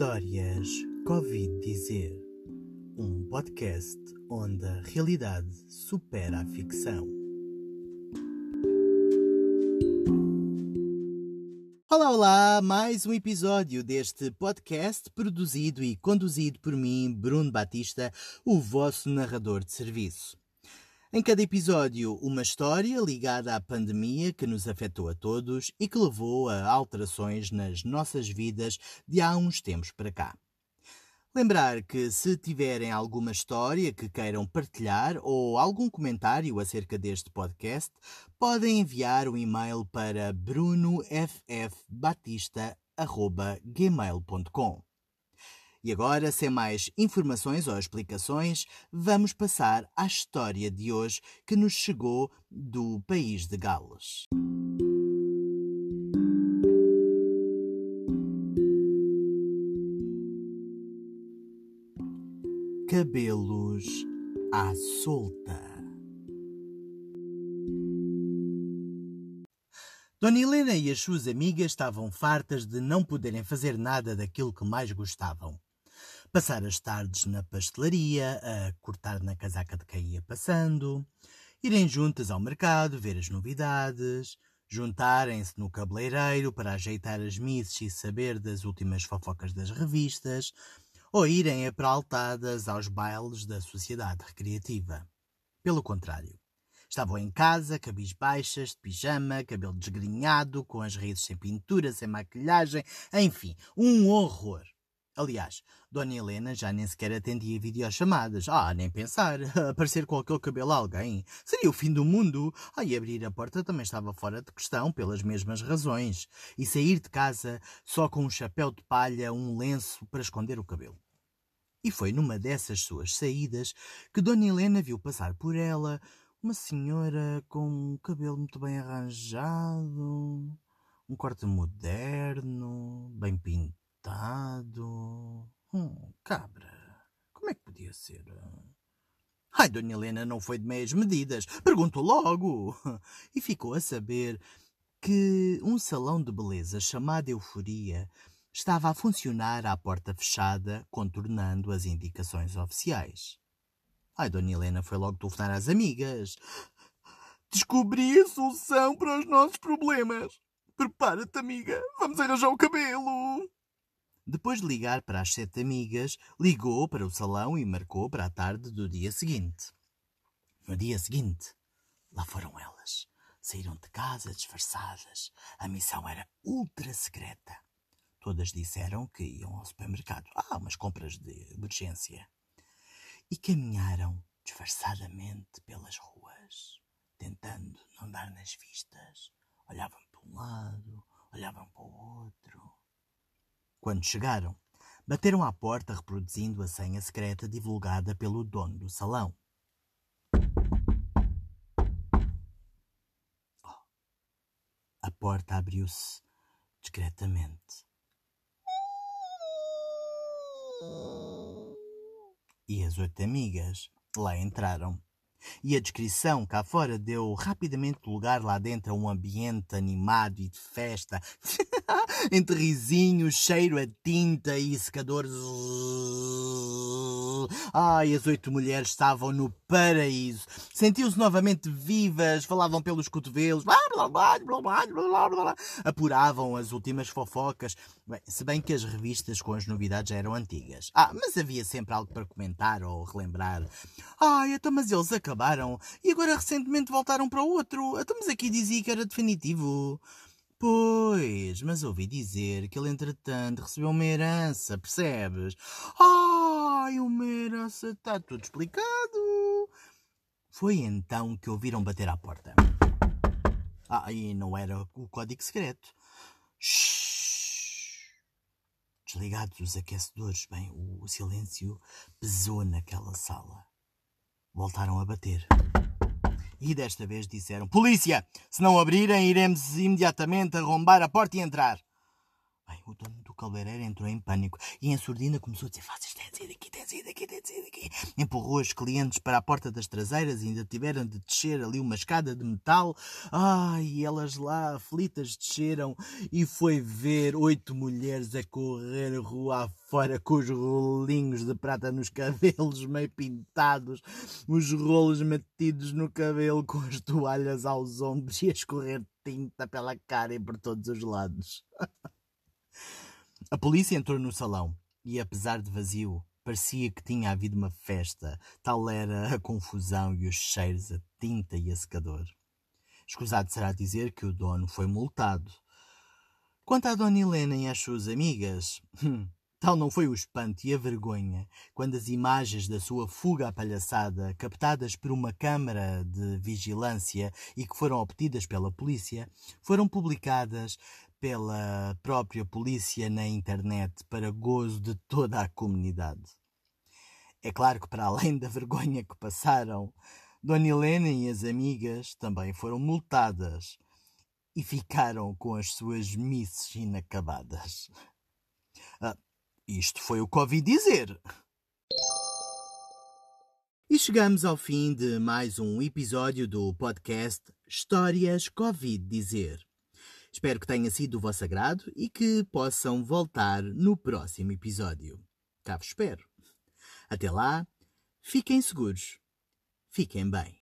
Histórias Covid Dizer um podcast onde a realidade supera a ficção. Olá, olá! Mais um episódio deste podcast produzido e conduzido por mim, Bruno Batista, o vosso narrador de serviço. Em cada episódio, uma história ligada à pandemia que nos afetou a todos e que levou a alterações nas nossas vidas de há uns tempos para cá. Lembrar que se tiverem alguma história que queiram partilhar ou algum comentário acerca deste podcast, podem enviar um e-mail para brunoffbatista.gmail.com. E agora, sem mais informações ou explicações, vamos passar à história de hoje que nos chegou do país de Gales. Cabelos à solta. Dona Helena e as suas amigas estavam fartas de não poderem fazer nada daquilo que mais gostavam passar as tardes na pastelaria, a cortar na casaca de quem ia passando, irem juntas ao mercado, ver as novidades, juntarem-se no cabeleireiro para ajeitar as misses e saber das últimas fofocas das revistas, ou irem apraltadas aos bailes da sociedade recreativa. Pelo contrário, estavam em casa, cabisbaixas, de pijama, cabelo desgrenhado, com as raízes sem pintura, sem maquilhagem, enfim, um horror. Aliás, Dona Helena já nem sequer atendia videochamadas. Ah, nem pensar. Aparecer com aquele cabelo a alguém. Seria o fim do mundo. Ah, e abrir a porta também estava fora de questão, pelas mesmas razões. E sair de casa só com um chapéu de palha, um lenço para esconder o cabelo. E foi numa dessas suas saídas que Dona Helena viu passar por ela uma senhora com um cabelo muito bem arranjado, um corte moderno, bem pintado Coitado. Hum, cabra. Como é que podia ser? Ai, Dona Helena não foi de meias medidas. Perguntou logo. E ficou a saber que um salão de beleza chamado Euforia estava a funcionar à porta fechada, contornando as indicações oficiais. Ai, Dona Helena foi logo telefonar às amigas. Descobri a solução para os nossos problemas. Prepara-te, amiga. Vamos arranjar o cabelo. Depois de ligar para as sete amigas, ligou para o salão e marcou para a tarde do dia seguinte. No dia seguinte, lá foram elas. Saíram de casa disfarçadas. A missão era ultra secreta. Todas disseram que iam ao supermercado. Ah, umas compras de urgência. E caminharam disfarçadamente pelas ruas, tentando não dar nas vistas. Olhavam para um lado, olhavam para o outro. Quando chegaram, bateram à porta reproduzindo a senha secreta divulgada pelo dono do salão. Oh. A porta abriu-se discretamente. E as oito amigas lá entraram. E a descrição cá fora deu rapidamente lugar lá dentro a um ambiente animado e de festa, entre risinhos, cheiro a tinta e secadores. Ai, as oito mulheres estavam no paraíso. Sentiu-se novamente vivas, falavam pelos cotovelos, blá, blá, blá, blá, blá, blá, blá, apuravam as últimas fofocas. Bem, se bem que as revistas com as novidades eram antigas. Ah, mas havia sempre algo para comentar ou relembrar. Ai, então, mas eles acabaram e agora recentemente voltaram para outro. Então, mas aqui dizia que era definitivo. Pois, mas ouvi dizer que ele entretanto recebeu uma herança, percebes? Ai, uma herança, está tudo explicado. Foi então que ouviram bater à porta. Ah, e não era o código secreto. Shhh. Desligados os aquecedores, bem, o silêncio pesou naquela sala. Voltaram a bater. E desta vez disseram: Polícia! Se não abrirem, iremos imediatamente arrombar a porta e entrar. Bem, O dono do cabeleireiro entrou em pânico e em surdina começou a dizer: Vocês Empurrou os clientes para a porta das traseiras e ainda tiveram de descer ali uma escada de metal. Ai, elas lá aflitas desceram e foi ver oito mulheres a correr rua afora com os rolinhos de prata nos cabelos meio pintados, os rolos metidos no cabelo com as toalhas aos ombros e a escorrer tinta pela cara e por todos os lados. a polícia entrou no salão e, apesar de vazio, parecia que tinha havido uma festa, tal era a confusão e os cheiros a tinta e a secador. Escusado será dizer que o dono foi multado. Quanto à Dona Helena e às suas amigas, hum, Tal não foi o espanto e a vergonha quando as imagens da sua fuga à palhaçada, captadas por uma câmara de vigilância e que foram obtidas pela polícia, foram publicadas pela própria polícia na internet para gozo de toda a comunidade. É claro que, para além da vergonha que passaram, Dona Helena e as amigas também foram multadas e ficaram com as suas misses inacabadas. Ah, isto foi o que ouvi dizer. E chegamos ao fim de mais um episódio do podcast Histórias Covid Dizer. Espero que tenha sido do vosso agrado e que possam voltar no próximo episódio. Cá vos espero. Até lá, fiquem seguros. Fiquem bem.